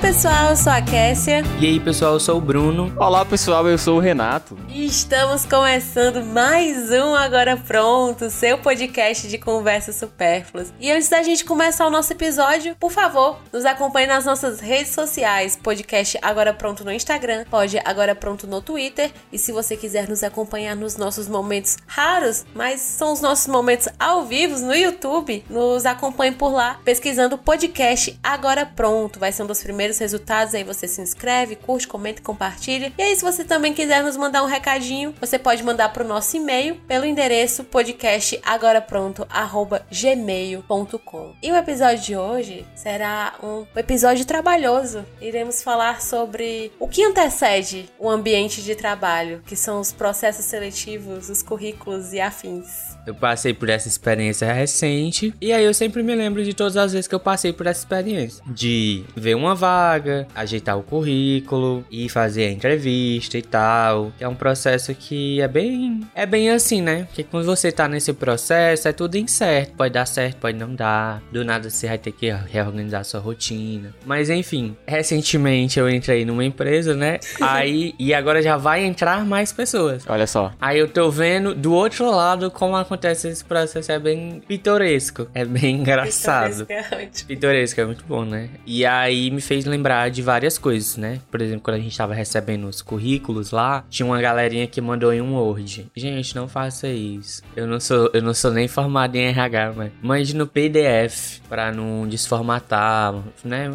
pessoal, eu sou a Kessia. E aí, pessoal, eu sou o Bruno. Olá, pessoal, eu sou o Renato. E estamos começando mais um Agora Pronto, seu podcast de conversas supérfluas. E antes da gente começar o nosso episódio, por favor, nos acompanhe nas nossas redes sociais, podcast Agora Pronto no Instagram, pode Agora Pronto no Twitter. E se você quiser nos acompanhar nos nossos momentos raros, mas são os nossos momentos ao vivo no YouTube, nos acompanhe por lá, pesquisando o podcast Agora Pronto. Vai ser um dos primeiros resultados, aí você se inscreve, curte, comenta compartilha. E aí, se você também quiser nos mandar um recadinho, você pode mandar para o nosso e-mail pelo endereço podcastagorapronto@gmail.com. E o episódio de hoje será um episódio trabalhoso. Iremos falar sobre o que antecede o ambiente de trabalho, que são os processos seletivos, os currículos e afins. Eu passei por essa experiência recente e aí eu sempre me lembro de todas as vezes que eu passei por essa experiência. De ver uma vaga, ajeitar o currículo e fazer a entrevista e tal. É um processo que é bem. É bem assim, né? Porque quando você tá nesse processo, é tudo incerto. Pode dar certo, pode não dar. Do nada você vai ter que reorganizar sua rotina. Mas enfim, recentemente eu entrei numa empresa, né? Aí. e agora já vai entrar mais pessoas. Olha só. Aí eu tô vendo do outro lado como acontece esse processo. É bem pitoresco. É bem engraçado. Pitoresco é. Pitoresco é muito bom, né? E aí me fez lembrar de várias coisas, né? Por exemplo, quando a gente tava recebendo os currículos lá, tinha uma galerinha que mandou em um Word. Gente, não faça isso. Eu não sou, eu não sou nem formado em RH, mas mande no PDF pra não desformatar, né?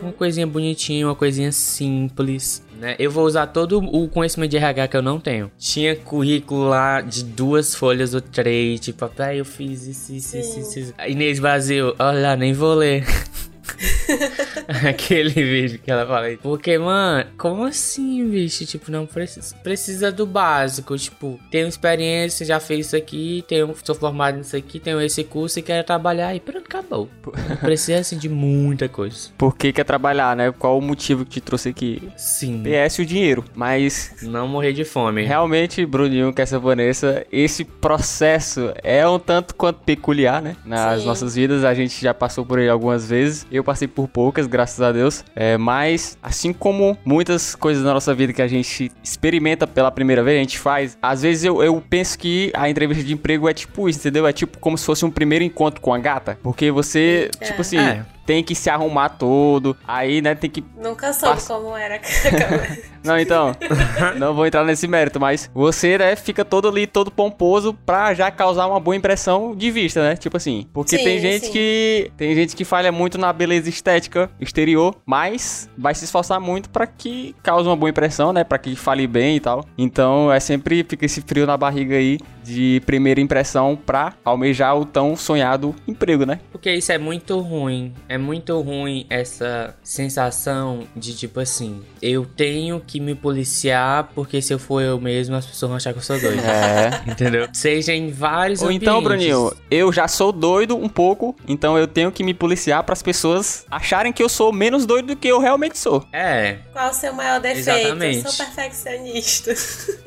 Uma coisinha bonitinha, uma coisinha simples, né? Eu vou usar todo o conhecimento de RH que eu não tenho. Tinha currículo lá de duas folhas ou três, tipo, ah, eu fiz isso, isso, isso, isso, isso. Inês Brasil, olha, nem vou ler. Aquele vídeo que ela fala aí. Porque, mano, como assim, bicho? Tipo, não precisa. Precisa do básico. Tipo, tenho experiência, já fiz isso aqui, tenho, sou formado nisso aqui, tenho esse curso e quero trabalhar. E pronto, acabou. Precisa assim de muita coisa. Por que quer trabalhar, né? Qual o motivo que te trouxe aqui? Sim. PS o dinheiro. Mas Não morrer de fome. realmente, Bruninho, que essa Vanessa, esse processo é um tanto quanto peculiar, né? Nas Sim. nossas vidas, a gente já passou por ele algumas vezes. Eu passei por poucas, graças a Deus. É, mas, assim como muitas coisas na nossa vida que a gente experimenta pela primeira vez, a gente faz. Às vezes eu, eu penso que a entrevista de emprego é tipo isso, entendeu? É tipo como se fosse um primeiro encontro com a gata. Porque você, É. tipo assim, É. tem que se arrumar todo. Aí, né, tem que Nunca soube Passa- como era. não, então, não vou entrar nesse mérito, mas você, né, fica todo ali, todo pomposo pra já causar uma boa impressão de vista, né? Tipo assim, porque Sim, tem gente sim. que tem gente que falha muito na beleza estética exterior, mas vai se esforçar muito pra que cause uma boa impressão, né? Pra que fale bem e tal. Então, é sempre fica esse frio na barriga aí de primeira impressão pra almejar o tão sonhado emprego, né? Porque isso é muito ruim. É muito ruim essa sensação de tipo assim, eu tenho que me policiar porque se eu for eu mesmo as pessoas vão achar que eu sou doido. É. Entendeu? Seja em vários Ou então, ambientes. Bruninho, eu já sou doido um pouco, então eu tenho que me policiar para as pessoas acharem que eu sou menos doido do que eu realmente sou. É. Qual o seu maior defeito? Exatamente. Eu sou perfeccionista.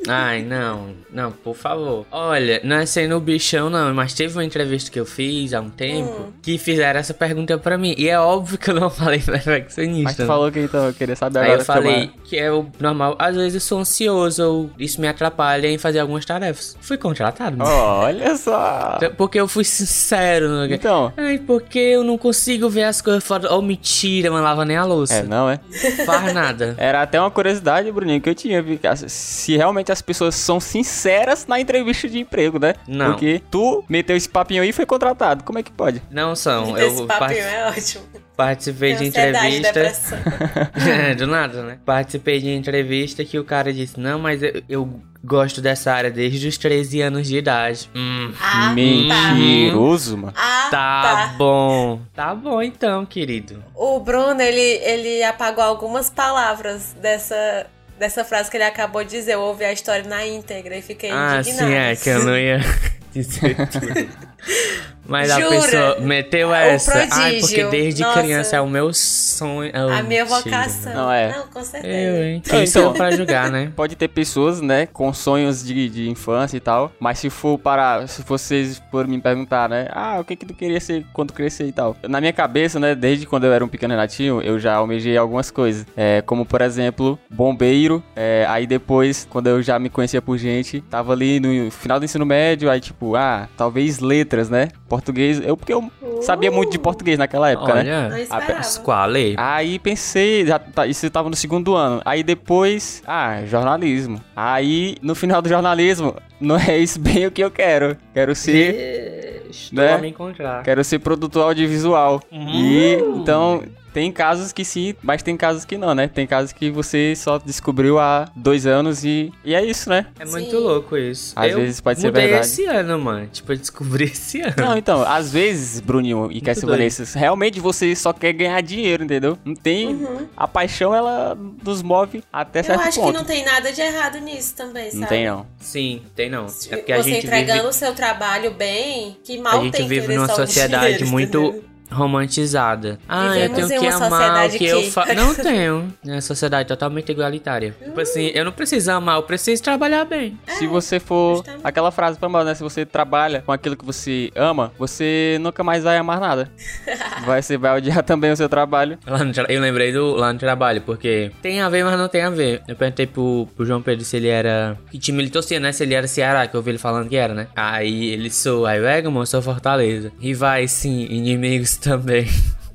Ai, não. Não, por favor. Olha, não é sendo bichão, não, mas teve uma entrevista que eu fiz há um tempo Hum. que fizeram essa pergunta pra mim. E é óbvio que eu não falei perfeccionista. Mas tu né? falou que então eu queria saber Aí agora. eu falei que é o normal. Às vezes eu sou ansioso ou isso me atrapalha em fazer algumas tarefas. Fui contratado. né? Olha só. Porque eu fui sincero. No... Então, Ai, porque eu não consigo ver as coisas fora. Oh, mentira, não lava nem a louça. é, não é? Faz nada. Era até uma curiosidade, Bruninho, que eu tinha, se realmente as pessoas são sinceras na entrevista de emprego, né? Não. Porque tu meteu esse papinho aí e foi contratado. Como é que pode? Não são. Esse Eu papinho par- é ótimo. participei de entrevista. É, do nada, né? Participei de entrevista que o cara disse: Não, mas eu, eu gosto dessa área desde os 13 anos de idade. Hum. Ah, Mentiroso, mano. Ah, Tá, tá. bom. Tá bom então, querido. O Bruno, ele, ele apagou algumas palavras dessa, dessa frase que ele acabou de dizer. Eu ouvi a história na íntegra e fiquei ah, indignada. sim, é, que eu não ia dizer tudo. Mas a Jura? pessoa meteu O essa. Ai, porque desde Nossa. criança é o meu sonho. Oh, a minha vocação. Não, é. Não, com certeza. Eu, hein? Quem então- sou pra julgar, né? Pode ter pessoas, né, com sonhos de, de infância e tal, mas se for para, se vocês forem me perguntar, né, ah, o que que tu queria ser quando crescer e tal. Na minha cabeça, né, desde quando eu era um pequeno renatinho, eu já almejei algumas coisas, é, como por exemplo, bombeiro, é, aí depois, quando eu já me conhecia por gente, tava ali no final do ensino médio, aí tipo, ah, talvez letras, né, português, eu, porque eu sabia muito de português naquela época, né. Olha, Não esperava. Squale. Aí pensei, já tá- isso tava no segundo ano. Aí depois, ah, jornalismo. Aí no final do jornalismo, não é isso bem o que eu quero. Quero ser, Estou né? a me encontrar. quero ser produtor audiovisual. Uhum. E então tem casos que sim, mas tem casos que não, né? Tem casos que você só descobriu há dois anos e, e é isso, né? É muito Sim. louco isso. Às eu vezes pode ser verdade. esse ano, mano. Tipo, eu descobri esse ano. Não, então, às vezes, Bruninho e Cassie. Vanessa, realmente você só quer ganhar dinheiro, entendeu? Não tem. A paixão, ela nos move até Eu certo acho ponto. que não tem nada de errado nisso também, sabe? Não tem, não. Sim, tem não. Se É porque a você gente entregando vive, o seu trabalho bem, que mal a gente tem vive numa sociedade dinheiro, muito entendeu? Romantizada. Ah, Vivemos eu tenho que amar o sociedade que eu que- faço. Não tenho. É uma sociedade totalmente igualitária. Tipo assim, eu não preciso amar, eu preciso trabalhar bem. Se você for. justamente. Aquela frase famosa, né? Se você trabalha com aquilo que você ama, você nunca mais vai amar nada. vai, você vai odiar também o seu trabalho. Lá no tra- eu lembrei do lá no trabalho, porque tem a ver, mas não tem a ver. Eu perguntei pro, pro João Pedro se ele era. Que time ele torcia, né? Se ele era Ceará, que eu ouvi ele falando que era, né? Aí ele sou. Aí eu, Egmont, sou Fortaleza. Rivais, sim, inimigos também.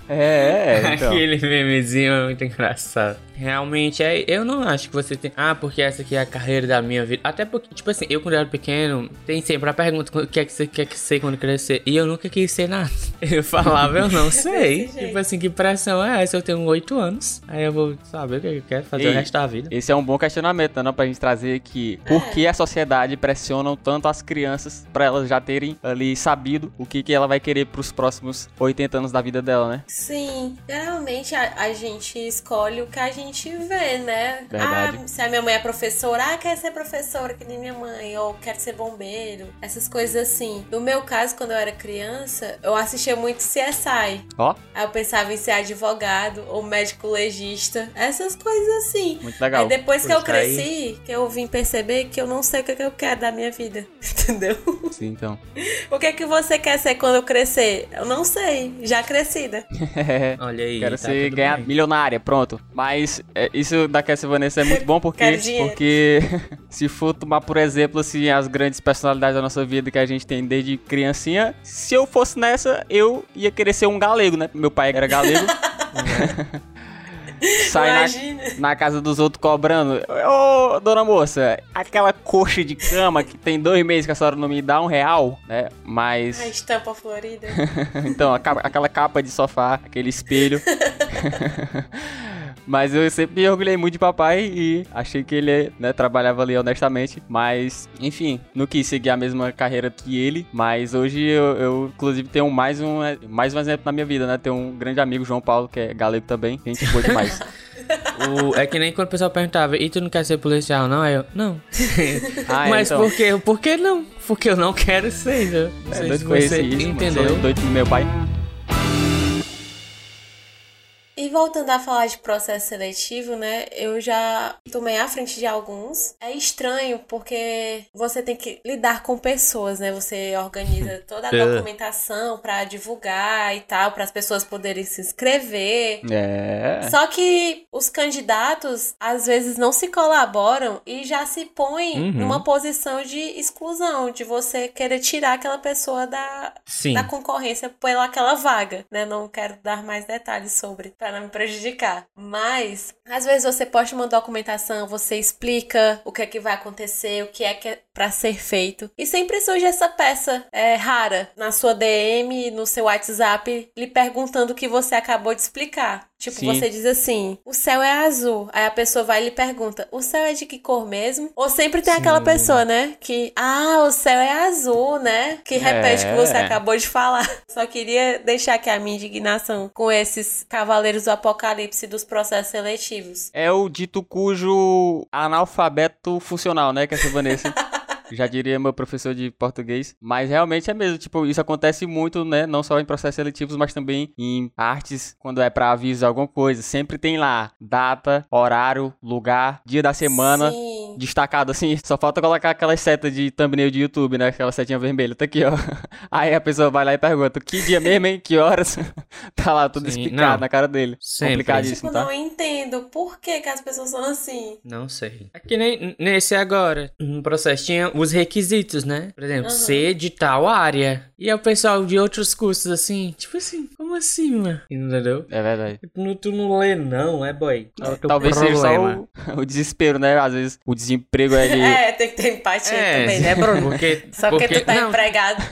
É, é, então. Aquele memezinho é muito engraçado. Realmente, é, eu não acho que você tem. Ah, porque essa aqui é a carreira da minha vida. Até porque, tipo assim, eu quando era pequeno, tem sempre a pergunta: o que é que você quer que ser quando crescer? E eu nunca quis ser nada. Eu falava, eu não sei. Tipo assim, que pressão é essa? Eu tenho 8 anos. Aí eu vou saber o que eu quero fazer o resto da vida. Esse é um bom questionamento, né? Pra gente trazer aqui. Por que a sociedade pressiona tanto as crianças pra elas já terem ali sabido o que, que ela vai querer pros próximos 80 anos da vida dela, né? Sim, geralmente a, a gente escolhe o que a gente vê, né? Verdade. Ah, se a minha mãe é professora, ah, quer ser professora que nem minha mãe, ou quer ser bombeiro, essas coisas assim. No meu caso, quando eu era criança, eu assistia muito CSI. Ó, Aí eu pensava em ser advogado ou médico legista, essas coisas assim. muito legal. Aí depois que eu Pois aí- cresci, que eu vim perceber que eu não sei o que, que eu quero da minha vida, entendeu? Sim, então. O que é que você quer ser quando eu crescer? Eu não sei, já crescida. Olha aí. Quero tá ser tudo ganhar bem. milionária, pronto. Mas é, isso da Cassie Vanessa é muito bom porque, porque se for tomar por exemplo assim as grandes personalidades da nossa vida que a gente tem desde criancinha, se eu fosse nessa, eu ia querer ser um galego, né? Meu pai era galego. Sai na, na casa dos outros cobrando. Ô, dona moça, aquela coxa de cama que tem dois meses que a senhora não me dá um real, né? Mas. A estampa florida. Então, a aquela capa de sofá, aquele espelho. Mas eu sempre me orgulhei muito de papai e achei que ele né, trabalhava ali honestamente. Mas, enfim, não quis seguir a mesma carreira que ele. Mas hoje eu, eu, inclusive, tenho mais um, mais um exemplo na minha vida, né? Tenho um grande amigo, João Paulo, que é galego também. Gente boa demais. O- é que nem quando o pessoal perguntava, e tu não quer ser policial, não? Aí eu, não. Ah, é, Mas então. por quê? Por que não? Porque eu não quero ser, né? Não É sei doido se conhecer você isso, mano. entendeu. Sou doido do meu pai. E voltando a falar de processo seletivo, né? Eu já tomei à frente de alguns. É estranho porque você tem que lidar com pessoas, né? Você organiza toda a É. documentação pra divulgar e tal, para as pessoas poderem se inscrever. É. Só que os candidatos às vezes não se colaboram e já se põem Uhum. numa posição de exclusão, de você querer tirar aquela pessoa da, Sim. da concorrência pela aquela vaga, né? Não quero dar mais detalhes sobre para não me prejudicar. Mas às vezes você posta uma documentação, você explica o que é que vai acontecer, o que é que é para ser feito. E sempre surge essa peça é, rara na sua DM, no seu WhatsApp, lhe perguntando o que você acabou de explicar. Tipo, Sim. você diz assim: o céu é azul. Aí a pessoa vai e lhe pergunta: o céu é de que cor mesmo? Ou sempre tem aquela pessoa, né? Que, ah, o céu é azul, né? Que repete o que você É. acabou de falar. Só queria deixar aqui a minha indignação com esses cavaleiros do apocalipse dos processos seletivos. É o dito cujo analfabeto funcional, né? Que é essa Vanessa. Já diria meu professor de português. Mas realmente é mesmo, tipo, isso acontece muito, né? Não só em processos seletivos, mas também em artes, quando é pra avisar alguma coisa. Sempre tem lá data, horário, lugar, dia da semana. Sim. Destacado assim, só falta colocar aquela seta de thumbnail de YouTube, né? Aquela setinha vermelha, tá aqui, ó. Aí a pessoa vai lá e pergunta: que dia mesmo, hein? Que horas? tá lá tudo Sim, explicado não. na cara dele. Sempre. Complicadíssimo, Tipo, tá? não entendo por que, que as pessoas são assim. Não sei. É que nem nesse agora. No processo tinha os requisitos, né? Por exemplo, Aham. ser de tal área. E é o pessoal de outros cursos assim. Tipo assim, como assim, mano? Entendeu? É verdade. Tipo, não- Tu não lê, não, é boy. É Talvez seja problema. só o, o desespero, né? Às vezes o desemprego é de. É, tem que ter empatia também, né, Bruno? Porque, Só porque, tu tá não, empregado.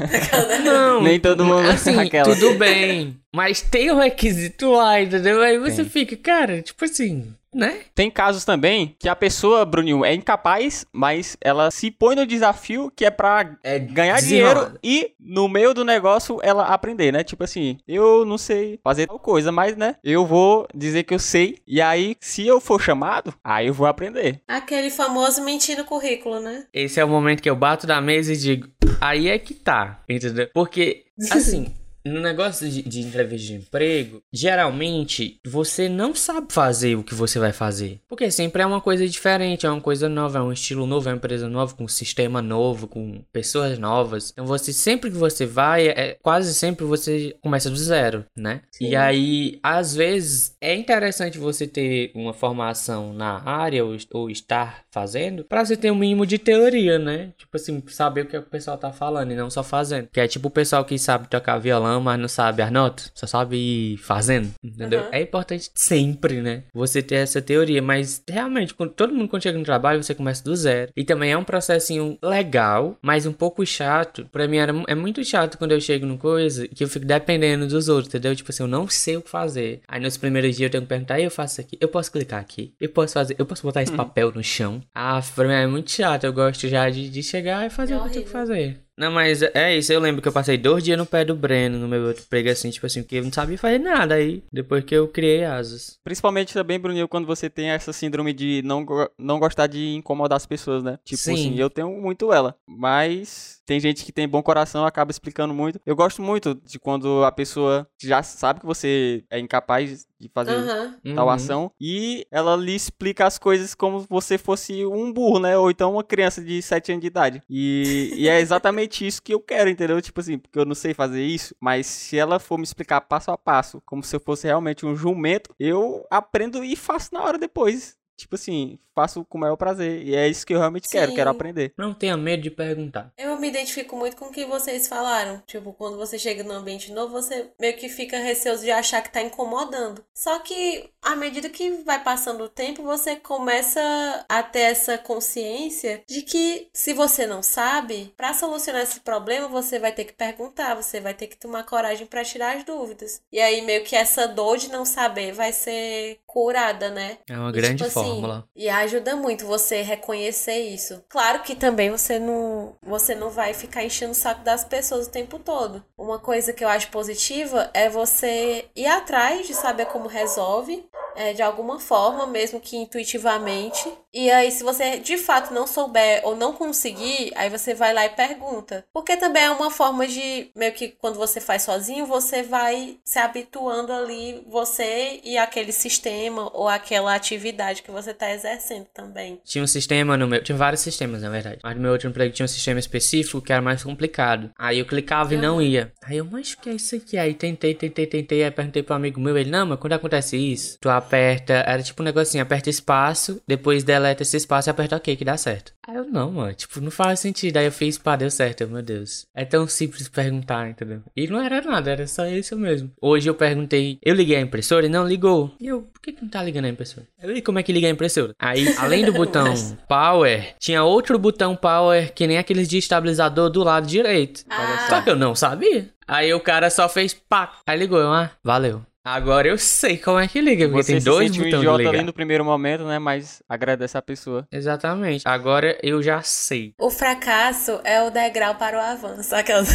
Não, Nem todo mundo assim, aquela. tudo bem. Mas tem o requisito lá, entendeu? Aí você Tem. fica, cara, tipo assim, né? Tem casos também que a pessoa, Bruninho, é incapaz, mas ela se põe no desafio que é pra É ganhar dinheiro e no meio do negócio ela aprender, né? Tipo assim, eu não sei fazer tal coisa, mas né, eu vou dizer que eu sei e aí se eu for chamado, aí eu vou aprender. Aquele famoso mentir no currículo, né? Esse é o momento que eu bato na mesa e digo, aí é que tá, entendeu? Porque, assim, no negócio de, de entrevista de emprego, geralmente você não sabe fazer o que você vai fazer. Porque sempre é uma coisa diferente, é uma coisa nova, é um estilo novo, é uma empresa nova, com um sistema novo, com pessoas novas. Então você, sempre que você vai, é, quase sempre você começa do zero, né? Sim. E aí, às vezes, é interessante você ter uma formação na área ou, ou estar fazendo pra você ter um mínimo de teoria, né? Tipo assim, saber o que o pessoal tá falando e não só fazendo. Que é tipo o pessoal que sabe tocar violão, mas não sabe as notas, só sabe ir fazendo, entendeu? Uhum. É importante sempre, né? Você ter essa teoria, mas realmente, quando todo mundo quando chega no trabalho, você começa do zero. E também é um processinho legal, mas um pouco chato. Pra mim era, é muito chato quando eu chego no coisa que eu fico dependendo dos outros, entendeu? Tipo assim, eu não sei o que fazer. Aí nos primeiros dias eu tenho que perguntar, "E eu faço isso aqui, eu posso clicar aqui, eu posso fazer, eu posso botar esse papel no chão. Ah, pra mim é muito chato, eu gosto já de, de chegar e fazer É o que eu tenho que fazer. Não, mas é isso, eu lembro que eu passei dois dias no pé do Breno, no meu outro emprego, assim, tipo assim, porque eu não sabia fazer nada aí, depois que eu criei asas. Principalmente também, Bruninho, quando você tem essa síndrome de não, não gostar de incomodar as pessoas, né? Tipo Sim. assim, eu tenho muito ela. Mas tem gente que tem bom coração, acaba explicando muito. Eu gosto muito de quando a pessoa já sabe que você é incapaz de fazer Aham. tal Uhum. ação e ela lhe explica as coisas como se você fosse um burro, né? Ou então uma criança de 7 anos de idade. E, e é exatamente isso que eu quero, entendeu? Tipo assim, porque eu não sei fazer isso, mas se ela for me explicar passo a passo, como se eu fosse realmente um jumento, eu aprendo e faço na hora depois. Tipo assim, faço com o maior prazer. E é isso que eu realmente quero, Sim. quero aprender. Não tenha medo de perguntar. Eu me identifico muito com o que vocês falaram. Tipo, quando você chega num ambiente novo, você meio que fica receoso de achar que tá incomodando. Só que, à medida que vai passando o tempo, você começa a ter essa consciência de que, se você não sabe, pra solucionar esse problema, você vai ter que perguntar, você vai ter que tomar coragem pra tirar as dúvidas. E aí, meio que essa dor de não saber vai ser curada, né? É uma E, grande tipo assim, fórmula. e ajuda muito você reconhecer isso. Claro que também você não, você não vai ficar enchendo o saco das pessoas o tempo todo. Uma coisa que eu acho positiva é você ir atrás de saber como resolve, é, de alguma forma, mesmo que intuitivamente. E aí, se você de fato não souber ou não conseguir, aí você vai lá e pergunta. Porque também é uma forma de, meio que quando você faz sozinho, você vai se habituando ali, você e aquele sistema ou aquela atividade que você está exercendo também. Tinha um sistema no meu. Tinha vários sistemas, na verdade. Mas no meu outro emprego tinha um sistema específico que era mais complicado. Aí eu clicava e não ia. Aí eu, mas o que é isso aqui? Aí tentei, tentei, tentei. Aí perguntei pro amigo meu. Ele, não, mas quando acontece isso, tu aperta. Era tipo um negocinho: aperta espaço, depois deleta esse espaço e aperta OK que dá certo. Aí eu, não, mano. Tipo, não faz sentido. Aí eu fiz, pá, deu certo. Eu, meu Deus. É tão simples perguntar, entendeu? E não era nada, era só isso mesmo. Hoje eu perguntei, eu liguei a impressora e não ligou. E eu, por que, que não tá ligando a impressora? Eu, e como é que liga a impressora? Aí, além do botão Power, tinha outro botão Power que nem aqueles de estabilizador do lado direito. Ah. Só que eu não sabia. Aí o cara só fez pá. Aí ligou, eu, ah, valeu. Agora eu sei como é que liga, porque Você tem se dois sente um botões de idiota ligar. ali no primeiro momento, né? Mas agradece a pessoa. Exatamente. Agora eu já sei. O fracasso é o degrau para o avanço. Aquelas...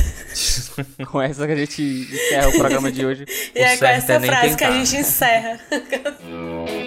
Com essa que a gente encerra o programa de hoje. E é com essa é nem frase que a gente encerra.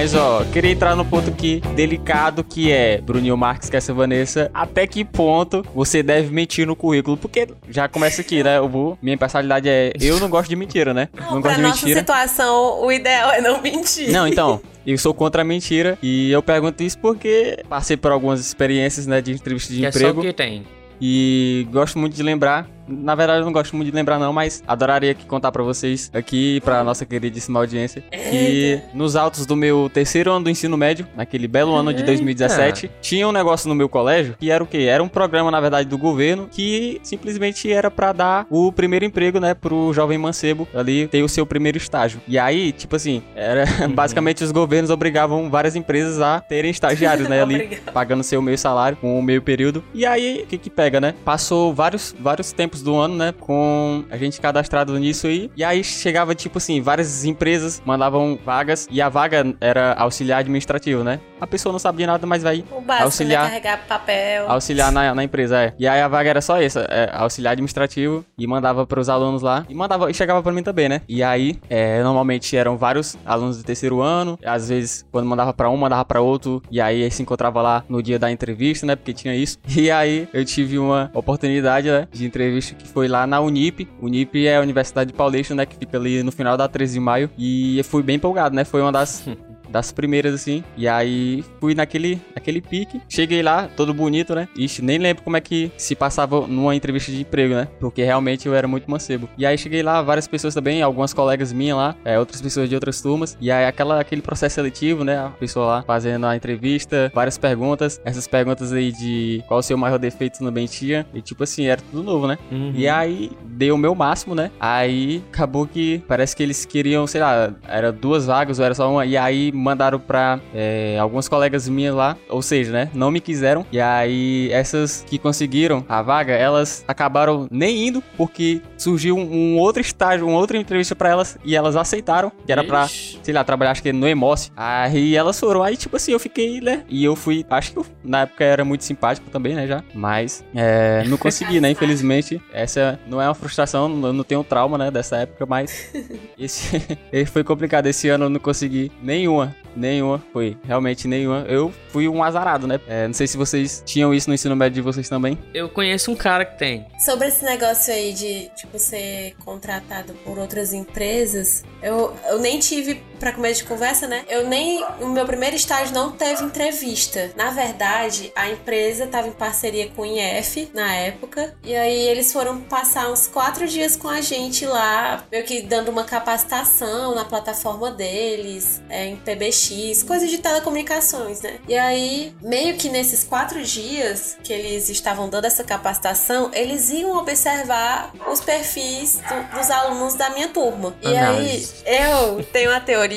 Mas, ó, queria entrar no ponto aqui delicado que é, Bruninho Marques, que é essa Vanessa, até que ponto você deve mentir no currículo? Porque já começa aqui, né? Eu vou, minha personalidade é, eu não gosto de mentira, né? Não, não pra gosto de nossa mentira. situação, o ideal é não mentir. Não, então, eu sou contra a mentira e eu pergunto isso porque passei por algumas experiências, né, de entrevista de Que é só emprego o que tem. e gosto muito de lembrar. Na verdade, eu não gosto muito de lembrar não, mas adoraria que contar pra vocês aqui, pra nossa queridíssima audiência, que nos autos do meu terceiro ano do ensino médio, naquele belo ano de 2017, tinha um negócio no meu colégio que era o quê? Era um programa, na verdade, do governo que simplesmente era pra dar o primeiro emprego, né, pro jovem mancebo ali ter o seu primeiro estágio. E aí, tipo assim, era basicamente os governos obrigavam várias empresas a terem estagiários, né, ali pagando seu meio salário com o meio período. E aí, o que que pega, né? Passou vários, vários tempos do ano, né? Com a gente cadastrado nisso aí. E aí chegava, tipo assim, várias empresas mandavam vagas e a vaga era auxiliar administrativo, né? A pessoa não sabia nada, mas vai básico, auxiliar. né? Carregar papel. Auxiliar na, na empresa, é. E aí a vaga era só essa, é, auxiliar administrativo, e mandava pros alunos lá, e mandava, e chegava pra mim também, né? E aí, é, normalmente eram vários alunos do terceiro ano, às vezes, quando mandava pra um, mandava pra outro, e aí se encontrava lá no dia da entrevista, né? Porque tinha isso. E aí eu tive uma oportunidade, né, de entrevista que foi lá na Unip. Unip é a Universidade de Paulista, né? Que fica ali no final da 13 de maio, e fui bem empolgado, né? Foi uma das das primeiras, assim. E aí fui naquele, naquele pique. Cheguei lá, todo bonito, né? Ixi, nem lembro como é que se passava numa entrevista de emprego, né? Porque realmente eu era muito mancebo. E aí cheguei lá, várias pessoas também, algumas colegas minhas lá, é, outras pessoas de outras turmas. E aí aquela, aquele processo seletivo, né? A pessoa lá fazendo a entrevista, várias perguntas. Essas perguntas aí de qual o seu maior defeito no mentia. E tipo assim, era tudo novo, né? Uhum. E aí, dei o meu máximo, né? Aí, acabou que parece que eles queriam, sei lá, era duas vagas ou era só uma. E aí, mandaram pra é, algumas colegas minhas lá, ou seja, né? Não me quiseram. E aí, essas que conseguiram a vaga, elas acabaram nem indo, porque surgiu um, um outro estágio, uma outra entrevista pra elas, e elas aceitaram, que era pra Ixi. sei lá, trabalhar acho que no Emoce. Aí elas foram, aí tipo assim, eu fiquei, né? E eu fui, acho que eu, na época era muito simpático também, né, já. Mas, é, não consegui, né, infelizmente. Essa não é uma frustração, eu não tenho trauma, né, dessa época, mas esse, esse foi complicado. Esse ano eu não consegui nenhuma, nenhuma, foi realmente nenhuma. Eu fui um azarado, né? É, não sei se vocês tinham isso no ensino médio de vocês também. Eu conheço um cara que tem. Sobre esse negócio aí de, tipo, ser contratado por outras empresas, eu, eu nem tive, pra começo de conversa, né? Eu nem. O meu primeiro estágio não teve entrevista. Na verdade, a empresa tava em parceria com o IF na época. E aí eles foram passar uns quatro dias com a gente lá, meio que dando uma capacitação na plataforma deles, é, em PBX, coisa de telecomunicações, né? E aí, meio que nesses quatro dias que eles estavam dando essa capacitação, eles iam observar os perfis do- dos alunos da minha turma. E aí, eu tenho a teoria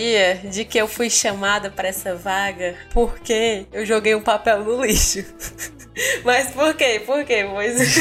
de que eu fui chamada para essa vaga porque eu joguei um papel no lixo. Mas por quê? Por quê? Pois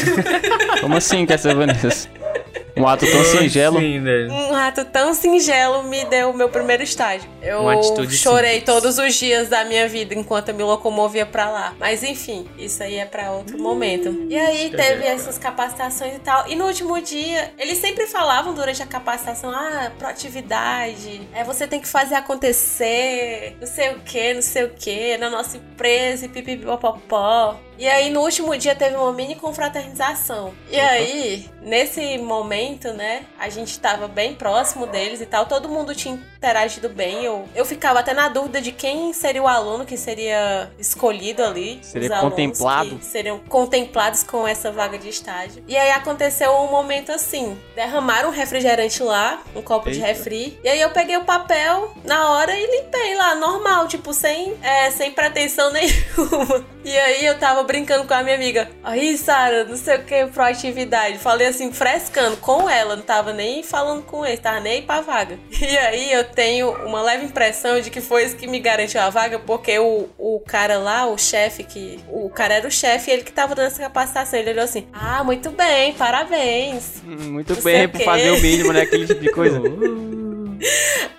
Como assim, Vanessa? Um ato tão singelo. Sim, né? um ato tão singelo me deu o meu primeiro estágio. Eu chorei simples. todos os dias da minha vida enquanto eu me locomovia pra lá. Mas enfim, isso aí é pra outro momento. E aí teve essas capacitações e tal. E no último dia, eles sempre falavam durante a capacitação: ah, proatividade, é, você tem que fazer acontecer, não sei o que, não sei o que, na nossa empresa, e pipipipopopó. E aí, no último dia, teve uma mini confraternização. E aí, nesse momento, né, a gente tava bem próximo deles e tal, todo mundo tinha interagido bem. Eu, eu ficava até na dúvida de quem seria o aluno que seria escolhido ali. Seria contemplado. seriam contemplados com essa vaga de estágio. E aí aconteceu um momento assim: derramaram um refrigerante lá, um copo de Eita. refri. E aí eu peguei o papel na hora e limpei lá, normal, tipo, sem, é, sem pretensão nenhuma. E aí eu tava brincando com a minha amiga. Aí, Sara, não sei o que, proatividade. Falei assim, frescando com ela, não tava nem falando com ele, tava nem pra vaga. E aí eu tenho uma leve impressão de que foi isso que me garantiu a vaga, porque o, o cara lá, o chefe, que. O cara era o chefe, ele que tava dando essa capacitação. Ele olhou assim: Ah, muito bem, parabéns. Hum, Muito Não bem, por fazer o mínimo, né? Aquele tipo de coisa.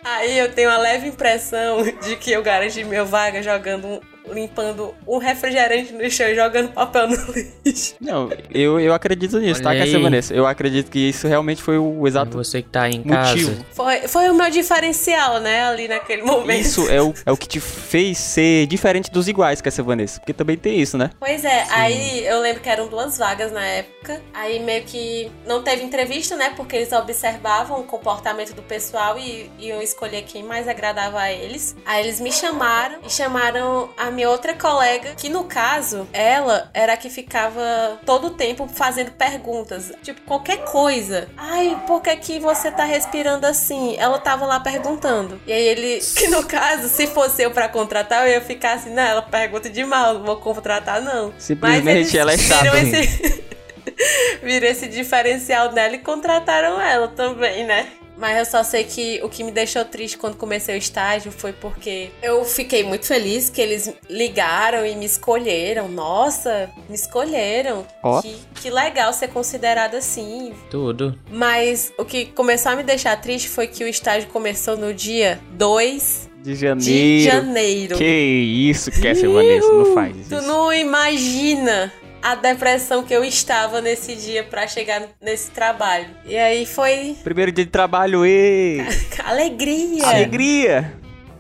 Aí eu tenho uma leve impressão de que eu garanti minha vaga jogando um limpando um refrigerante no chão e jogando papel no lixo. Não, eu, eu acredito nisso, tá, Olha Cassia aí. Vanessa? Eu acredito que isso realmente foi o exato Você que tá aí em motivo. casa. Foi, foi o meu diferencial, né, ali naquele momento. Isso é o, é o que te fez ser diferente dos iguais, Cassia Vanessa. Porque também tem isso, né? Pois é, aí eu lembro que eram duas vagas na época. Aí meio que não teve entrevista, né? Porque eles observavam o comportamento do pessoal e iam escolher quem mais agradava a eles. Aí eles me chamaram e chamaram a minha outra colega, que no caso, ela era a que ficava todo o tempo fazendo perguntas. Tipo, qualquer coisa. Ai, por que, que você tá respirando assim? Ela tava lá perguntando. E aí ele, que no caso, se fosse eu pra contratar, eu ia ficar assim, não, ela pergunta demais, não vou contratar, não. Simplesmente ela é chata. esse, viram esse diferencial dela e contrataram ela também, né? Mas eu só sei que o que me deixou triste quando comecei o estágio foi porque eu fiquei muito feliz que eles ligaram e me escolheram. Nossa, me escolheram. Ó. Que, que legal ser considerada assim. Tudo. Mas o que começou a me deixar triste foi que o estágio começou no dia 2 De de janeiro. janeiro. Que isso, Cassia Vanessa, não faz Tu isso. não imagina a depressão que eu estava nesse dia pra chegar nesse trabalho. E aí foi Primeiro dia de trabalho, e alegria. Alegria!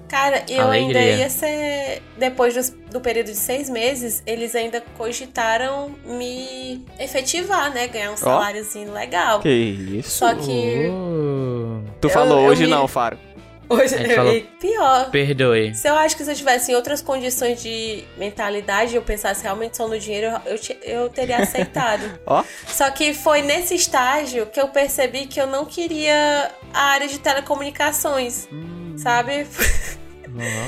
Cara, eu Alegria. ainda ia ser. Depois dos- do período de seis meses, eles ainda cogitaram me efetivar, né? Ganhar um saláriozinho legal. Que isso? Só que Oh. Tu eu- falou eu hoje me- não, Faro. Hoje eu falou- pior. Perdoe. Se eu acho que se eu tivesse em outras condições de mentalidade, eu pensasse realmente só no dinheiro, eu, eu, te- eu teria aceitado. Ó, Só que foi nesse estágio que eu percebi que eu não queria a área de telecomunicações, sabe?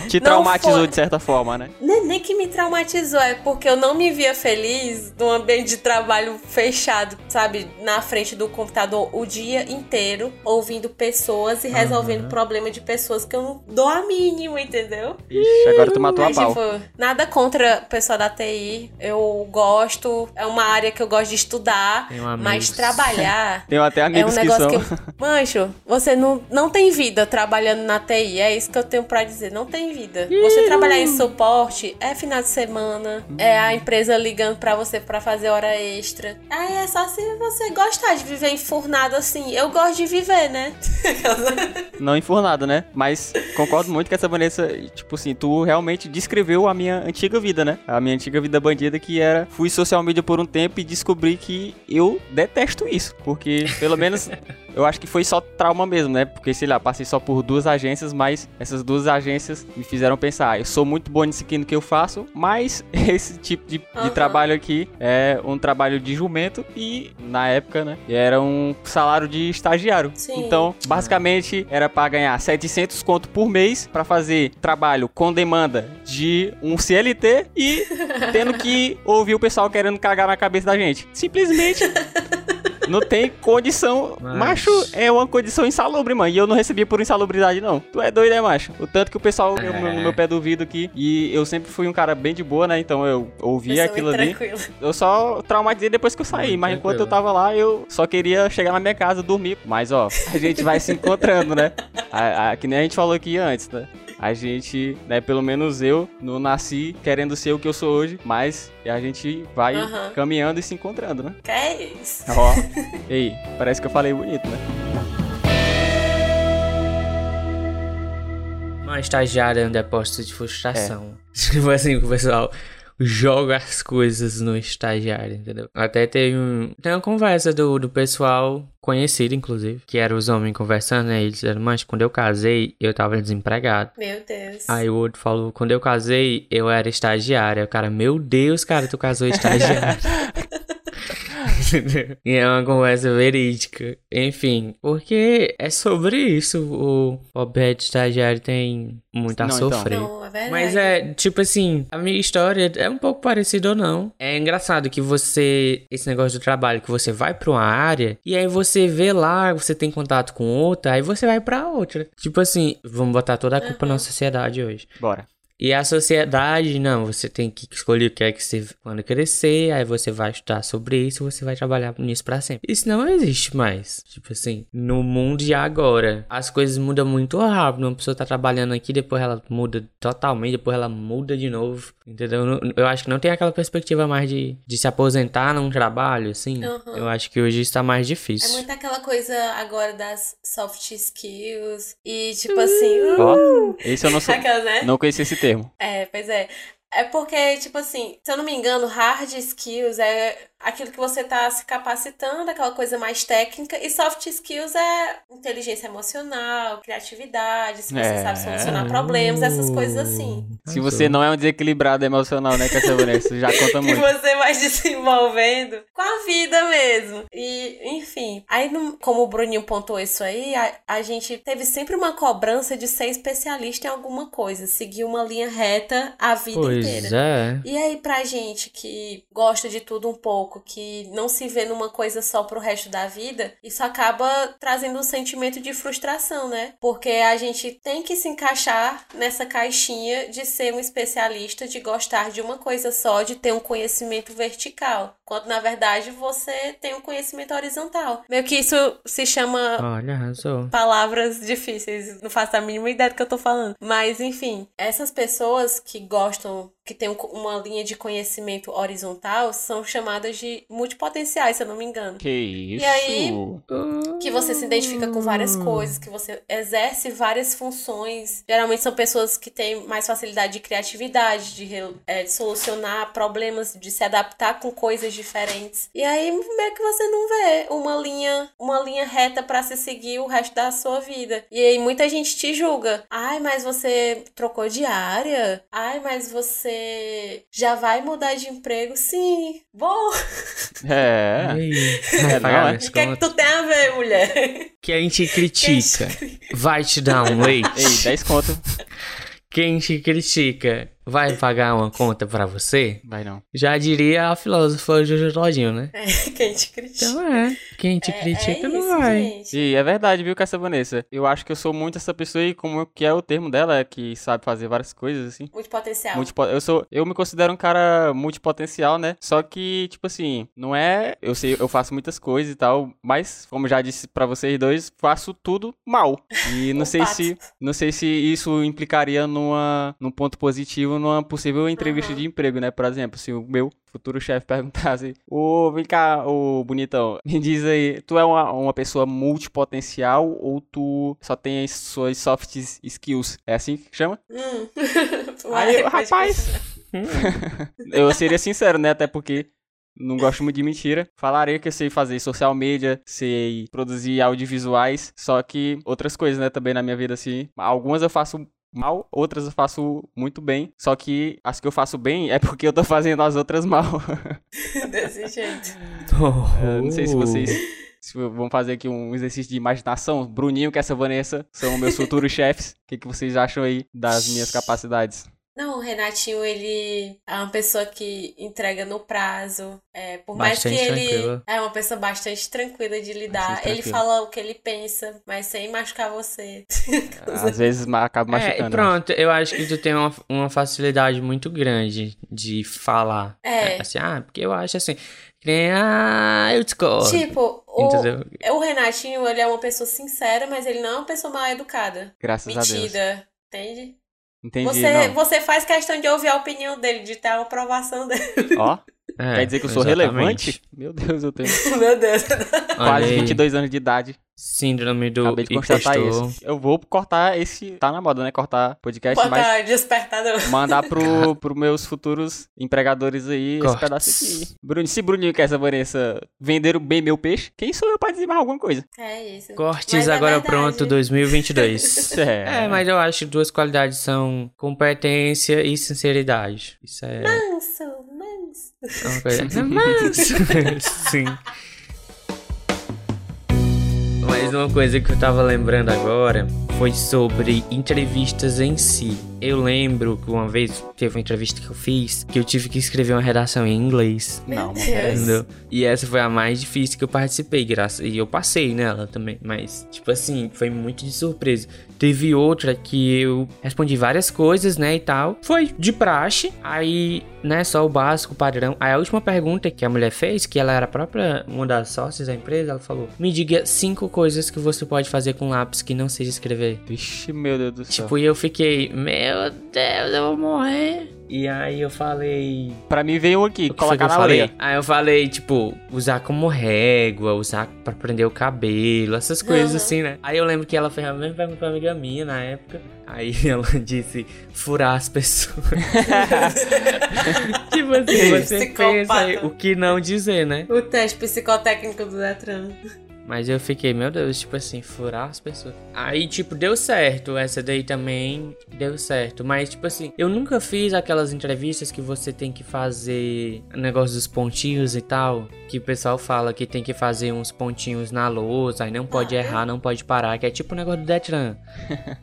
te Não traumatizou foi. de certa forma, né? Nem, nem que me traumatizou, é porque eu não me via feliz num ambiente de trabalho fechado, sabe? Na frente do computador o dia inteiro, ouvindo pessoas e resolvendo problema de pessoas que eu não dou a mínima, entendeu? Ixi, agora tu matou a pau. tipo, nada contra o pessoal da TI. Eu gosto, é uma área que eu gosto de estudar, amigos. mas trabalhar Tenho até é um amigos que negócio são. que. eu- Mancho, você não, não tem vida trabalhando na TI. É isso que eu tenho pra dizer. Não tem vida. Você trabalhar em suporte é final de semana, é a empresa ligando pra você pra fazer hora extra. Aí é só se você gostar de viver enfurnado assim. Eu gosto de viver, né? Não enfurnado, né? Mas concordo muito que essa Vanessa, tipo assim, tu realmente descreveu a minha antiga vida, né? A minha antiga vida bandida que era fui social media por um tempo e descobri que eu detesto isso, porque pelo menos eu acho que foi só trauma mesmo, né? Porque sei lá, passei só por duas agências, mas essas duas agências me fizeram pensar, ah, eu sou muito bom nisso aqui no que eu faço, mas esse tipo de, de Aham. trabalho aqui é um trabalho de jumento e na época, né, era um salário de estagiário. Sim. Então, basicamente era pra ganhar 700 conto por mês pra fazer trabalho com demanda de um CLT e tendo que ouvir o pessoal querendo cagar na cabeça da gente. Simplesmente não tem condição. Mas- Macho, é uma condição insalubre, mano. E eu não recebia por insalubridade, não. Tu é doido, é, macho? O tanto que o pessoal É. no meu, no meu pé do ouvido aqui. E eu sempre fui um cara bem de boa, né? Então eu ouvia Pessoa aquilo ali. Eu só traumatizei depois que eu saí, Muito mas enquanto eu tava lá, eu só queria chegar na minha casa, dormir. Mas ó, a gente vai se encontrando, né? A- a- que nem a gente falou aqui antes, né? A gente, né, pelo menos eu, não nasci querendo ser o que eu sou hoje, mas a gente vai Aham. caminhando e se encontrando, né? Que é isso? Ó, ei, parece que eu falei bonito, né? Uma estagiária é um depósito de frustração. Tipo assim, que o pessoal joga as coisas no estagiário, entendeu? Até tem, um, tem uma conversa do, do pessoal conhecido, inclusive, que era os homens conversando, né? Eles disseram, mas quando eu casei, eu tava desempregado. Meu Deus. Aí o outro falou, quando eu casei, eu era estagiária. Aí o cara, meu Deus, cara, tu casou estagiário. Entendeu? e é uma conversa verídica. Enfim, porque é sobre isso. O objeto estagiário tem muito a Não, então. sofrer. Não, é. Mas é, tipo assim, a minha história é um pouco parecida ou não. É engraçado que você, esse negócio do trabalho, que você vai pra uma área e aí você vê lá, você tem contato com outra, aí você vai pra outra. Tipo assim, vamos botar toda a culpa na sociedade hoje. Bora. E a sociedade, não, você tem que escolher o que é que você quando crescer, aí você vai estudar sobre isso, você vai trabalhar nisso pra sempre. Isso não existe mais. Tipo assim, no mundo de agora, as coisas mudam muito rápido. Uma pessoa tá trabalhando aqui, depois ela muda totalmente, depois ela muda de novo. Entendeu? Eu- acho que não tem aquela perspectiva mais de, de se aposentar num trabalho, assim. Uhum. Eu acho que hoje está mais É difícil. muito aquela coisa agora das soft skills. E tipo assim. Uh, Ó, esse eu não sou. aquela, né? Não conhecia esse termo. É, pois é. É porque, tipo assim, se eu não me engano, hard skills é aquilo que você tá se capacitando, aquela coisa mais técnica, e soft skills é inteligência emocional, criatividade, se você É. sabe solucionar problemas, essas coisas assim. Se você não é um desequilibrado emocional, né, Cassia Vanessa? Já conta Que muito. você vai desenvolvendo com a vida mesmo. E, enfim. Aí, como o Bruninho pontuou isso aí, a, a gente teve sempre uma cobrança de ser especialista em alguma coisa, seguir uma linha reta a vida Pois inteira. é. E aí, pra gente que gosta de tudo um pouco, que não se vê numa coisa só pro resto da vida, isso acaba trazendo um sentimento de frustração, né? Porque a gente tem que se encaixar nessa caixinha de ser um especialista, de gostar de uma coisa só, de ter um conhecimento vertical. Quando na verdade você tem um conhecimento horizontal. Meio que isso se chama Olha, arrasou. palavras difíceis, não faço a mínima ideia do que eu tô falando. Mas, enfim, essas pessoas que gostam, que têm um- uma linha de conhecimento horizontal, são chamadas de multipotenciais, se eu não me engano. Que isso? E aí? Que você se identifica com várias coisas, que você exerce várias funções. Geralmente são pessoas que têm mais facilidade de criatividade, de, é, de solucionar problemas, de se adaptar com coisas diferentes. E aí meio que você não vê uma linha, uma linha reta pra se seguir o resto da sua vida. E aí muita gente te julga. Ai, mas você trocou de área? Ai, mas você já vai mudar de emprego? Sim, vou. É. É, não, é? O que é que tu tem a ver, mulher? Quem te critica vai te dar um leite. Ei, 10 conto. Quem te critica vai pagar uma conta pra você? Vai não. Já diria a filósofa Jojo Todinho, né? É, quem te critica. Então é. Quem te É- critica é não isso, vai. gente. E é verdade, viu, Cassia Vanessa? Eu acho que eu sou muito essa pessoa e como que é o termo dela, que sabe fazer várias coisas, assim. Muito potencial. Multipo- eu sou, eu me considero um cara multipotencial, né? Só que, tipo assim, não é, eu sei, eu faço muitas coisas e tal, mas como já disse pra vocês dois, faço tudo mal. E não sei pato. se, não sei se isso implicaria numa, num ponto positivo numa possível entrevista Aham. de emprego, né? Por exemplo, se o meu futuro chefe perguntasse, ô, vem cá, ô bonitão, me diz aí, tu é uma, uma pessoa multipotencial ou tu só tem as suas soft skills? É assim que chama? Hum. Aí, eu, Pode rapaz, eu seria sincero, né? Até porque não gosto muito de mentira. Falaria que eu sei fazer social media, sei produzir audiovisuais, só que outras coisas, né, também na minha vida, assim. Algumas eu faço mal, outras eu faço muito bem. Só que as que eu faço bem é porque eu tô fazendo as outras mal. Desse jeito. Eu não sei se vocês se vão fazer aqui um exercício de imaginação. Bruninho e essa Vanessa são meus futuros chefes. O que, que vocês acham aí das minhas capacidades? Não, o Renatinho, ele é uma pessoa que entrega no prazo. É, por mais que Bastante ele tranquila. é uma pessoa bastante tranquila de lidar. Bastante Ele fala o que ele pensa, mas sem machucar você. Às vezes acaba É, e machucando. pronto, eu acho que tu tem uma, uma facilidade muito grande de falar. É. Assim, ah, porque eu acho assim. Que nem, ah, eu discordo. Tipo, o, Entendeu? o Renatinho, ele é uma pessoa sincera, mas ele não é uma pessoa mal educada. Graças a Deus. Metida. Entende? Entendi, Você, não. você faz questão de ouvir a opinião dele, de ter a aprovação dele. Ó, É, quer dizer que eu sou exatamente. relevante? Meu Deus, eu tenho Meu Deus. Quase aí, 22 anos de idade. Síndrome do Acabei de constatar impostor. isso. Eu vou cortar esse... Tá na moda, né? Cortar podcast, mas Bota despertador. mandar pro, pro meus futuros empregadores aí esse Cortes. pedaço aqui. Bruno, se Bruninho e essa Vanessa venderam bem meu peixe, quem sou eu pra dizer mais alguma coisa? É isso. Cortes Mas é agora verdade. pronto 2022. É. é, mas eu acho que duas qualidades são competência e sinceridade. Isso é Manso, uma coisa. Mas, sim. Mas uma coisa que eu tava lembrando agora foi sobre entrevistas em si. Eu lembro que uma vez teve uma entrevista que eu fiz que eu tive que escrever uma redação em inglês. Não. Entendeu? E essa foi a mais difícil que eu participei, graças. E eu passei nela também. Mas, tipo assim, foi muito de surpresa. Teve outra que eu respondi várias coisas, né, e tal. Foi de praxe. Aí, né, só o básico, o padrão. Aí a última pergunta que a mulher fez, que ela era a própria uma das sócias da empresa, ela falou: Me diga cinco coisas que você pode fazer com lápis que não seja escrever. Vixe, meu Deus do céu. Tipo, e eu fiquei, meu Deus, eu vou morrer. E aí eu falei. Pra mim veio um aqui, O que colocar eu na falei? orelha. Aí eu falei, tipo, usar como régua, usar pra prender o cabelo, essas coisas Aham. assim, né? Aí eu lembro que ela fez a mesma pergunta pra amiga minha na época. Aí ela disse, furar as pessoas. tipo assim, você Psicopata. pensa aí o que não dizer, né? O teste psicotécnico do Detran. Mas eu fiquei, meu Deus, tipo assim, furar as pessoas. Aí, tipo, deu certo. Essa daí também deu certo. Mas, tipo assim, eu nunca fiz aquelas entrevistas que você tem que fazer negócio dos pontinhos e tal. Que o pessoal fala que tem que fazer uns pontinhos na lousa. Aí não pode Ah, errar, não pode parar. Que é tipo o negócio do Detran.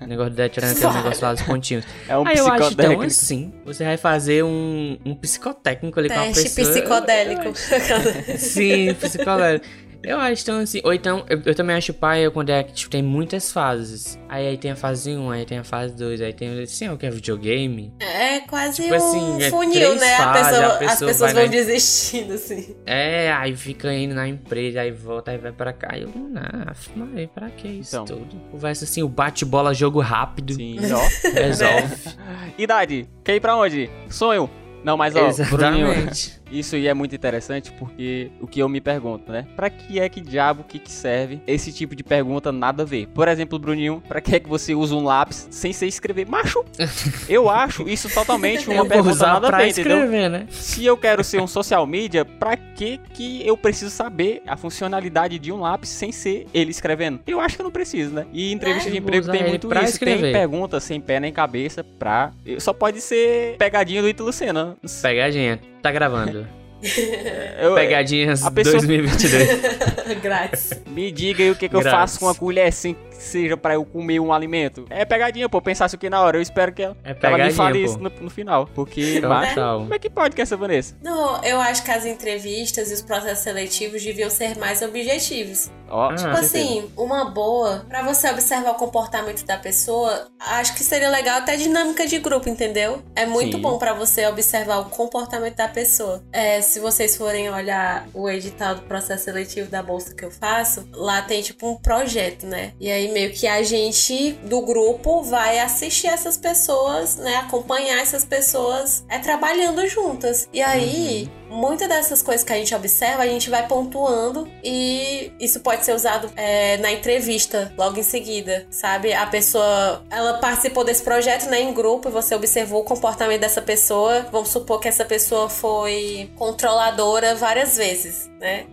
o negócio do Detran tem um negócio lá dos pontinhos. É um Aí eu acho tão psicotécnico. assim. Você vai fazer um, um psicotécnico ali com a Teste pessoa. psicodélico. Sim, psicodélico. Eu acho tão assim. Ou então, eu, eu também acho pai quando é que tipo, tem muitas fases. Aí, aí tem a fase 1, aí tem a fase 2, aí tem assim, o que é videogame. É quase Tipo um assim, é funil, três né? A fases, pessoa- a as pessoa pessoas vão na- desistindo, assim. É, aí fica indo na empresa, aí volta, aí vai pra cá. Aí eu, não, mas pra que isso Então. tudo? Conversa assim, o bate-bola, jogo rápido. Sim, ó. Resolve. Idade, quer ir pra onde? Sonho. Não, mas ó, Bruninho, Exatamente. isso aí é muito interessante porque o que eu me pergunto, né? Pra que é que diabo que, que serve esse tipo de pergunta nada a ver? Por exemplo, Bruninho, pra que é que você usa um lápis sem ser escrever? Macho, eu acho isso totalmente uma pergunta nada a ver, entendeu? escrever, né? Se eu quero ser um social media, pra que que eu preciso saber a funcionalidade de um lápis sem ser ele escrevendo? Eu acho que eu não preciso, né? E entrevista de Eu vou emprego tem muito isso. Tem escrever. perguntas sem pé nem cabeça pra... Só pode ser pegadinha do Ítalo Senna. Pegadinha. Tá gravando. Eu- Pegadinhas a pessoa- 2022. Grátis. Me diga aí o que, que eu faço com uma colher sem que seja pra eu comer um alimento. É pegadinha, pô. Pensasse o que na hora. Eu espero que ela, É que ela me pegadinha, fale pô. isso no, no final. Porque, mas, como é que pode que essa Vanessa? Não, eu acho que as entrevistas e os processos seletivos deviam ser mais objetivos. Ah, com Tipo certeza. assim, uma boa, pra você observar o comportamento da pessoa, acho que seria legal até dinâmica de grupo, entendeu? É muito Sim. bom pra você observar o comportamento da pessoa. É, se vocês forem olhar o edital do processo seletivo da bolsa que eu faço, lá tem tipo um projeto, né? E aí meio que a gente do grupo vai assistir essas pessoas, né? Acompanhar essas pessoas é trabalhando juntas. E aí, muitas dessas coisas que a gente observa, a gente vai pontuando e isso pode ser usado é, na entrevista logo em seguida, sabe? A pessoa, ela participou desse projeto, né, em grupo e você observou o comportamento dessa pessoa. Vamos supor que essa pessoa foi controladora várias vezes, né?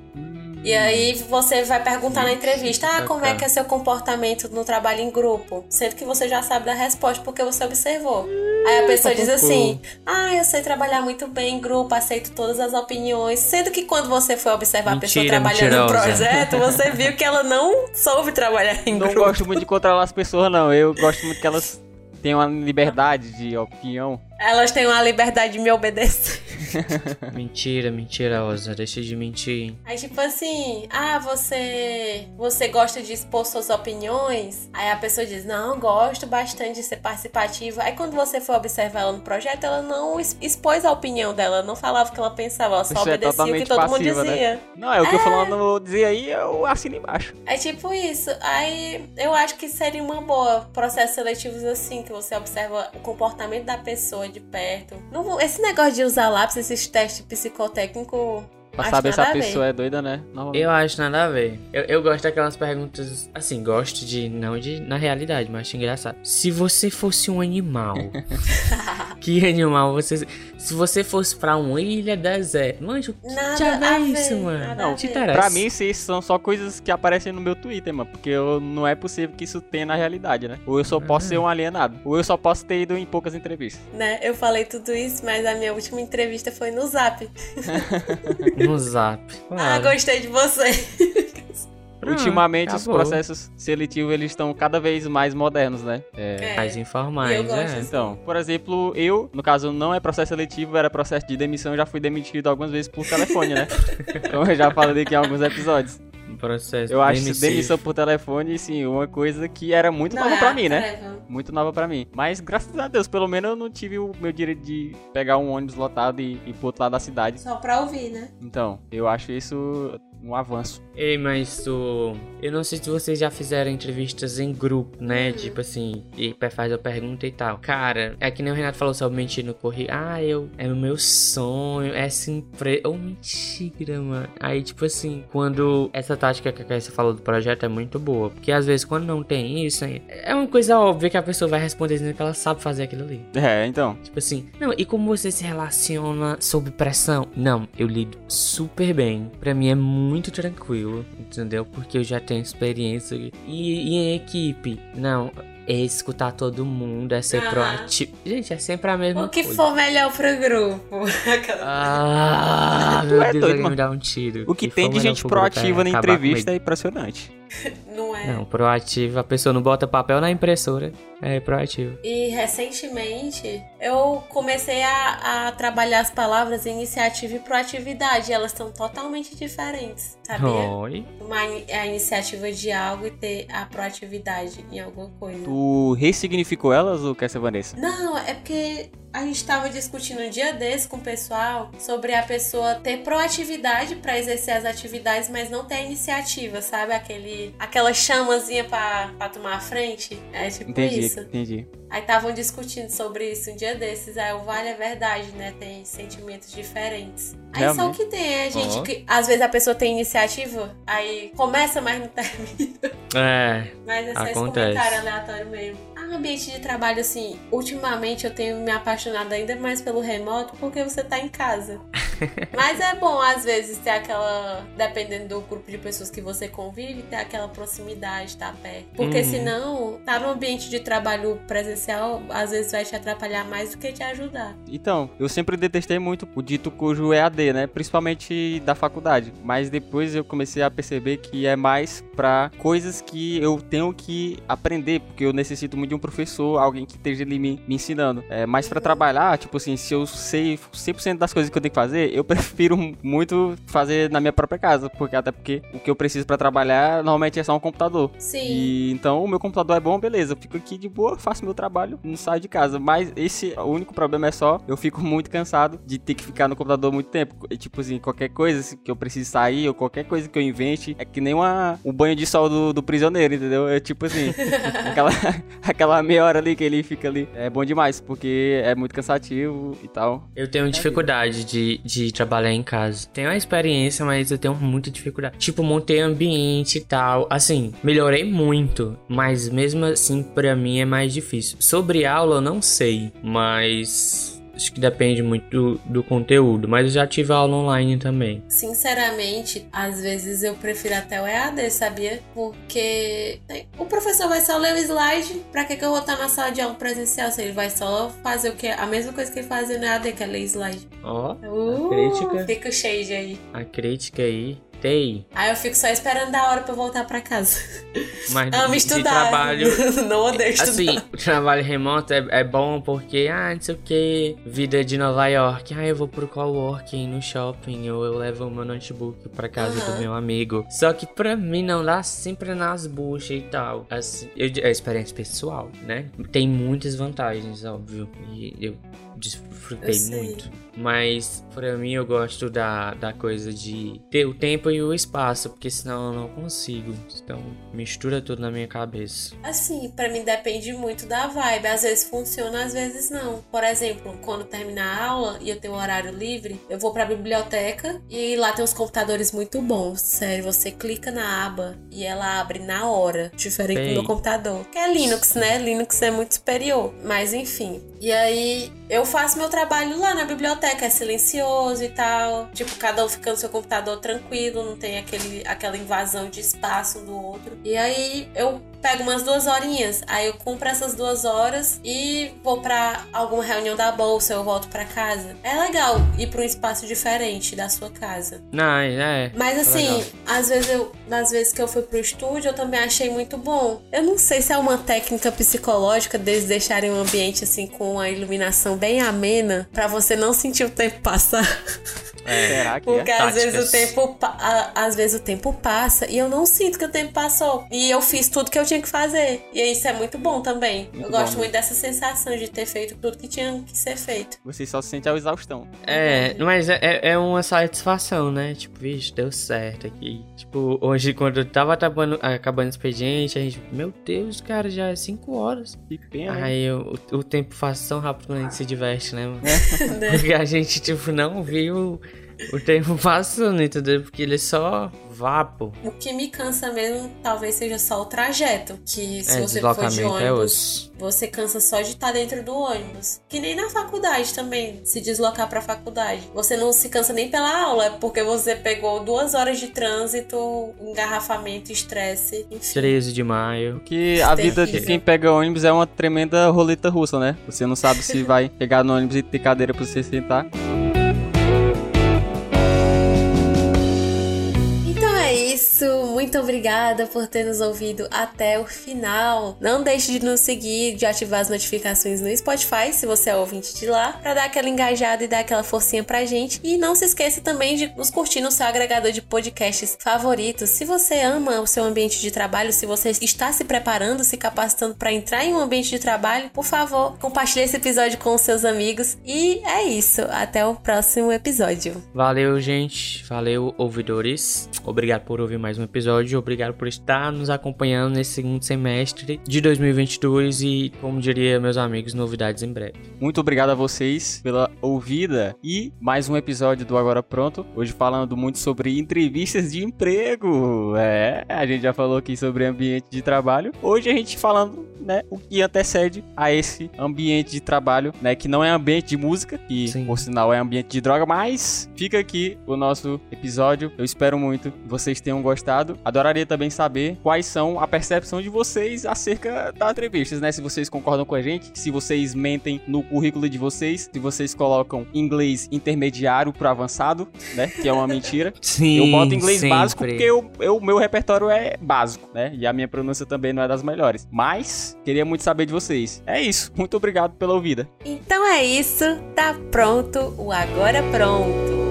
E aí você vai perguntar na entrevista, ah, como é que é seu comportamento no trabalho em grupo? Sendo que você já sabe da resposta porque você observou. Aí a pessoa diz assim, ah, eu sei trabalhar muito bem em grupo, aceito todas as opiniões. Sendo que quando você foi observar a pessoa Mentira, trabalhando no projeto, você viu que ela não soube trabalhar em Não grupo. gosto muito de controlar as pessoas, não. Eu gosto muito que elas tenham uma liberdade de opinião. Elas têm uma liberdade de me obedecer. mentira, mentirosa. Deixa de mentir. Aí, tipo assim, ah, você você gosta de expor suas opiniões? Aí a pessoa diz, não, gosto bastante de ser participativa. Aí quando você foi observar ela no projeto, ela não expôs a opinião dela, não falava o que ela pensava, ela só Isso é obedecia o que todo mundo passiva, né? dizia. Não, é o que eu falando dizer aí, eu assino embaixo. É tipo isso. Aí eu acho que seria uma boa processos seletivos assim, que você observa o comportamento da pessoa de perto. Não, esse negócio de usar lápis, esses testes psicotécnicos. Pra acho saber se a pessoa é doida, né? Eu acho nada a ver. Eu, eu gosto daquelas perguntas. Assim, gosto de. Não de na realidade, mas acho engraçado. Se você fosse um animal. que animal você. Se você fosse pra uma ilha deserta. Manjo, Nada já ver, isso, mano. nada Não, a te ver. interessa. Pra mim, isso são só coisas que aparecem no meu Twitter, mano. Porque eu, não é possível que isso tenha na realidade, né? Ou eu só posso Ah. ser um alienado. Ou eu só posso ter ido em poucas entrevistas. né? Eu falei tudo isso, mas a minha última entrevista foi no Zap. No zap. Ah, Claro. gostei de você. Ultimamente os acabou. processos seletivos eles estão cada vez mais modernos, né? É. É. Mais informais, é. assim. Então, por exemplo, eu, no caso, não é processo seletivo, era processo de demissão, eu já fui demitido algumas vezes por telefone, né? Como eu já falei aqui em alguns episódios. Processo Eu acho demissivo. demissão por telefone, sim, uma coisa que era muito Não, nova é pra a mim, né? tarefa. Muito nova pra mim. Mas graças a Deus, pelo menos eu não tive o meu direito de pegar um ônibus lotado e ir pro outro lado da cidade. Só pra ouvir, né? Então, eu acho isso um avanço. Ei, mas tu. Eu não sei se vocês já fizeram entrevistas em grupo, né? Uhum. Tipo assim, e faz a pergunta e tal. Cara, é que nem o Renato falou sobre mentir no correio. Ah, eu. É o meu sonho, essa empresa. Ô, mentira, mano. Aí, tipo assim, quando. Essa tática que a Caíssa falou do projeto é muito boa. Porque às vezes, quando não tem isso, é uma coisa óbvia que a pessoa vai responder dizendo que ela sabe fazer aquilo ali. É, então. Tipo assim, não, e como você se relaciona sob pressão? Não, eu lido super bem. Pra mim é muito tranquilo, entendeu? Porque eu já tenho experiência. E, e em equipe? Não, é escutar todo mundo, é ser proativo. Gente, é sempre a mesma O que coisa. for melhor pro grupo. Ah, Tu meu é Deus, doido, alguém mano. me dá um tiro. O que for tem de gente grupo é proativa na entrevista é impressionante. Não é? Não, proativa, a pessoa não bota papel na impressora, é proativo. E recentemente eu comecei a, a trabalhar as palavras iniciativa e proatividade. Elas são totalmente diferentes, sabia? Oi. Uma, a iniciativa de algo e ter a proatividade em alguma coisa. Tu ressignificou elas ou quer ser Vanessa? Não, é porque a gente tava discutindo um dia desse com o pessoal sobre a pessoa ter proatividade pra exercer as atividades, mas não ter a iniciativa, sabe? Aquele, aquela chamazinha pra tomar a frente. É tipo Entendi, isso. entendi. Aí estavam discutindo sobre isso um dia desses. Aí o vale é verdade, né? Tem sentimentos diferentes. Aí só o Realmente. que tem é gente Ó. que às vezes a pessoa tem iniciativa, aí começa, mas não termina. É, Mas é só esse Acontece. comentário aleatório mesmo. Ah, ambiente de trabalho, assim, ultimamente eu tenho me apaixonado ainda mais pelo remoto porque você tá em casa. Mas é bom, às vezes, ter aquela. Dependendo do grupo de pessoas que você convive, ter aquela proximidade, tá perto. Porque Uhum. senão, tá no ambiente de trabalho presencial, às vezes vai te atrapalhar mais do que te ajudar. Então, eu sempre detestei muito o dito cujo EAD, né? Principalmente da faculdade. Mas depois eu comecei a perceber que é mais pra coisas que eu tenho que aprender, porque eu necessito muito de um professor, alguém que esteja ali me, me ensinando. É, mas pra trabalhar, tipo assim, se eu sei 100% das coisas que eu tenho que fazer, eu prefiro muito fazer na minha própria casa, porque até porque o que eu preciso pra trabalhar normalmente é só um computador. Sim. E então o meu computador é bom, beleza. Eu fico aqui de boa, faço meu trabalho, não saio de casa. Mas esse, o único problema é só, eu fico muito cansado de ter que ficar no computador muito tempo. E, tipo assim, qualquer coisa assim, que eu precise sair, ou qualquer coisa que eu invente, é que nem uma, um banho de sol do, do prisioneiro, entendeu? É tipo assim, aquela, aquela meia hora ali que ele fica ali. É bom demais, porque é muito cansativo e tal. Eu tenho dificuldade de, de trabalhar em casa. Tenho a experiência, mas eu tenho muita dificuldade. Tipo, montei ambiente e tal. Assim, melhorei muito. Mas mesmo assim, pra mim é mais difícil. Sobre aula, eu não sei. Mas. Acho que depende muito do, do conteúdo. Mas eu já tive aula online também. Sinceramente, às vezes eu prefiro até o EAD, sabia? Porque tem- o professor vai só ler o slide. Pra que, que eu vou estar na sala de aula presencial? Se ele vai só fazer o que? A mesma coisa que ele fazia no EAD, que é ler slide. Ó, Uh, crítica. Fica o shade aí. a crítica aí. Aí eu fico só esperando a hora pra eu voltar pra casa. Mas Amo de estudar. trabalho. Não odeio estudar. Assim, o trabalho remoto é, é bom porque, ah, não sei o que, vida de Nova York. Ah, eu vou pro coworking no shopping, ou eu levo o meu notebook pra casa Aham. do meu amigo. Só que pra mim não dá sempre nas buchas e tal. Assim, eu, é experiência pessoal, né? Tem muitas vantagens, óbvio. E eu desfrutei muito. Mas pra mim eu gosto da, da coisa de ter o tempo e o espaço, porque senão eu não consigo. Então mistura tudo na minha cabeça. Assim, pra mim depende muito da vibe. Às vezes funciona, às vezes não. Por exemplo, quando terminar a aula e eu tenho um horário livre, eu vou pra biblioteca e lá tem uns computadores muito bons. Sério, você clica na aba e ela abre na hora, diferente Sei. do meu computador. Que é Linux, né? Linux é muito superior. Mas enfim. E aí eu faço meu trabalho lá na biblioteca, é silencioso e tal. Tipo, cada um fica no seu computador tranquilo, não tem aquele, aquela invasão de espaço do outro. E aí eu pego umas duas horinhas. Aí eu cumpro essas duas horas e vou pra alguma reunião da bolsa, eu volto pra casa. É legal ir pra um espaço diferente da sua casa. Não, é. Mas é assim, legal. às vezes eu, nas vezes que eu fui pro estúdio, eu também achei muito bom. Eu não sei se é uma técnica psicológica deles deixarem um ambiente assim com a iluminação bem amena pra você não sentir o tempo passar. Será que Porque é? às vezes o tempo a- às vezes o tempo passa e eu não sinto que o tempo passou. E eu fiz tudo que eu tinha que fazer. E isso é muito bom também. Muito eu bom gosto mesmo. muito dessa sensação de ter feito tudo que tinha que ser feito. Você só sente a exaustão. É, mas é, é- é uma satisfação, né? Tipo, vixe, deu certo aqui. Tipo, hoje quando eu tava acabando, acabando o expediente, a gente, meu Deus, cara, já é 5 horas. Que pena. Aí o, o tempo passa tão rápido quando a gente se diverte, né, mano? né? Porque a gente, tipo, não viu o tempo passando, entendeu? Porque ele é só vapo. O que me cansa mesmo talvez seja só o trajeto. Que se É, você for de é ônibus, osso. você cansa só de estar dentro do ônibus. Que nem na faculdade também, se deslocar pra faculdade. Você não se cansa nem pela aula, é porque você pegou duas horas de trânsito, engarrafamento, estresse, enfim. 13 de maio. Que a vida de quem pega ônibus é uma tremenda roleta russa, né? Você não sabe se vai pegar no ônibus e ter cadeira pra você sentar. Muito obrigada por ter nos ouvido até o final. Não deixe de nos seguir, de ativar as notificações no Spotify, se você é ouvinte de lá, pra dar aquela engajada e dar aquela forcinha pra gente. E não se esqueça também de nos curtir no seu agregador de podcasts favoritos. Se você ama o seu ambiente de trabalho, se você está se preparando, se capacitando pra entrar em um ambiente de trabalho, por favor, compartilhe esse episódio com os seus amigos. E é isso. Até o próximo episódio. Valeu, gente. Valeu, ouvidores. Obrigado por ouvir mais um episódio. Obrigado por estar nos acompanhando nesse segundo semestre de 2022 e, como diria meus amigos, novidades em breve. Muito obrigado a vocês pela ouvida e mais um episódio do Agora Pronto. Hoje falando muito sobre entrevistas de emprego. É, a gente já falou aqui sobre ambiente de trabalho. Hoje a gente falando, né, o que antecede a esse ambiente de trabalho, né, que não é ambiente de música, que Sim. por sinal é ambiente de droga, mas fica aqui o nosso episódio. Eu espero muito que vocês tenham gostado. Adoraria também saber quais são a percepção de vocês acerca das entrevistas, né? Se vocês concordam com a gente, se vocês mentem no currículo de vocês, se vocês colocam inglês intermediário pro avançado, né? Que é uma mentira. Sim, Eu boto inglês sempre. básico porque eu, eu- meu repertório é básico, né? E a minha pronúncia também não é das melhores. Mas queria muito saber de vocês. É isso. Muito obrigado pela ouvida. Então é isso, tá pronto o Agora Pronto.